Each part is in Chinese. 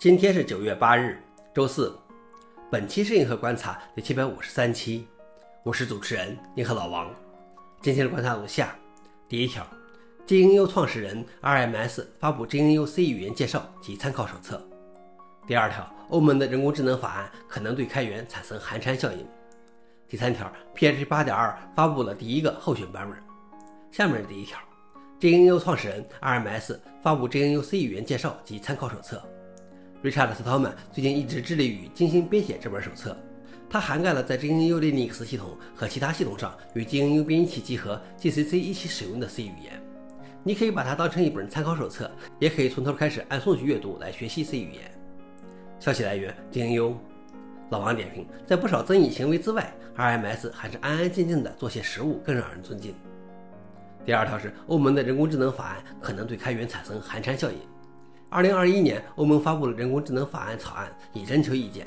今天是九月八日，周四。本期是银河观察第七百五十三期，我是主持人银河老王。今天的观察如下：第一条，GNU 创始人 RMS 发布 GNU C 语言介绍及参考手册。第二条，欧盟的人工智能法案可能对开源产生寒蝉效应。第三条，PHP 八点二发布了第一个候选版本。下面是第一条，GNU 创始人 RMS 发布 GNU C 语言介绍及参考手册。Richard Stallman 最近一直致力于精心编写这本手册，它涵盖了在 GNU Linux 系统和其他系统上与 GNU 编辑器集合 GCC 一起使用的 C 语言。你可以把它当成一本参考手册，也可以从头开始按顺序阅读来学习 C 语言。消息来源：GNU。老王点评：在不少争议行为之外，RMS 还是安安静静的做些实务更让人尊敬。第二条是欧盟的人工智能法案可能对开源产生寒蝉效应。二零二一年，欧盟发布了人工智能法案草案，以征求意见。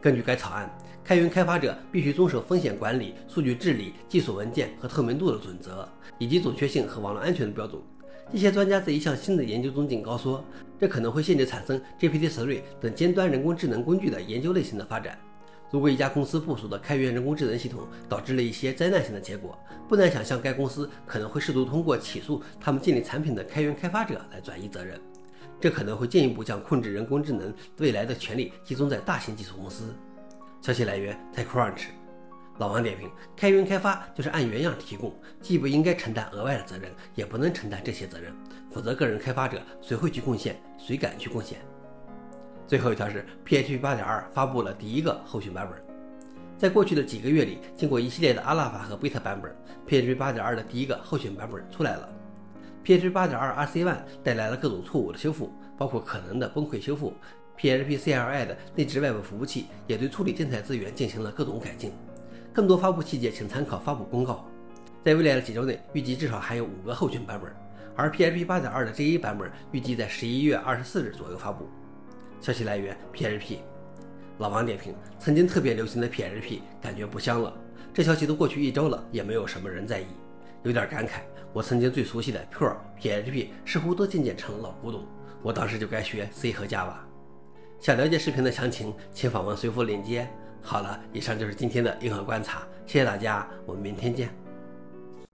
根据该草案，开源开发者必须遵守风险管理、数据治理、技术文件和透明度的准则，以及准确性和网络安全的标准。一些专家在一项新的研究中警告说，这可能会限制产生 GPT-3 等尖端人工智能工具的研究类型的发展。如果一家公司部署的开源人工智能系统导致了一些灾难性的结果，不难想象该公司可能会试图通过起诉他们建立产品的开源开发者来转移责任。这可能会进一步将控制人工智能未来的权利集中在大型技术公司。消息来源：TechCrunch。老王点评：开源开发就是按原样提供，既不应该承担额外的责任，也不能承担这些责任，否则个人开发者谁会去贡献？谁敢去贡献？最后一条是 PHP 8.2发布了第一个候选版本。在过去的几个月里，经过一系列的阿拉法和贝塔版本，PHP 8.2的第一个候选版本出来了。PHP 8.2 RC1 带来了各种错误的修复，包括可能的崩溃修复。PHP CLI 的内置外部服务器也对处理静态资源进行了各种改进。更多发布细节，请参考发布公告。在未来的几周内，预计至少还有五个候选版本，而 PHP 8.2的 GA 版本预计在十一月二十四日左右发布。消息来源：PHP。老王点评：曾经特别流行的 PHP 感觉不香了。这消息都过去一周了，也没有什么人在意，有点感慨。我曾经最熟悉的 Pure PHP 似乎都渐渐成了老古董，我当时就该学 C 和 Java。想了解视频的详情，请访问随附链接。好了，以上就是今天的硬核观察，谢谢大家，我们明天见。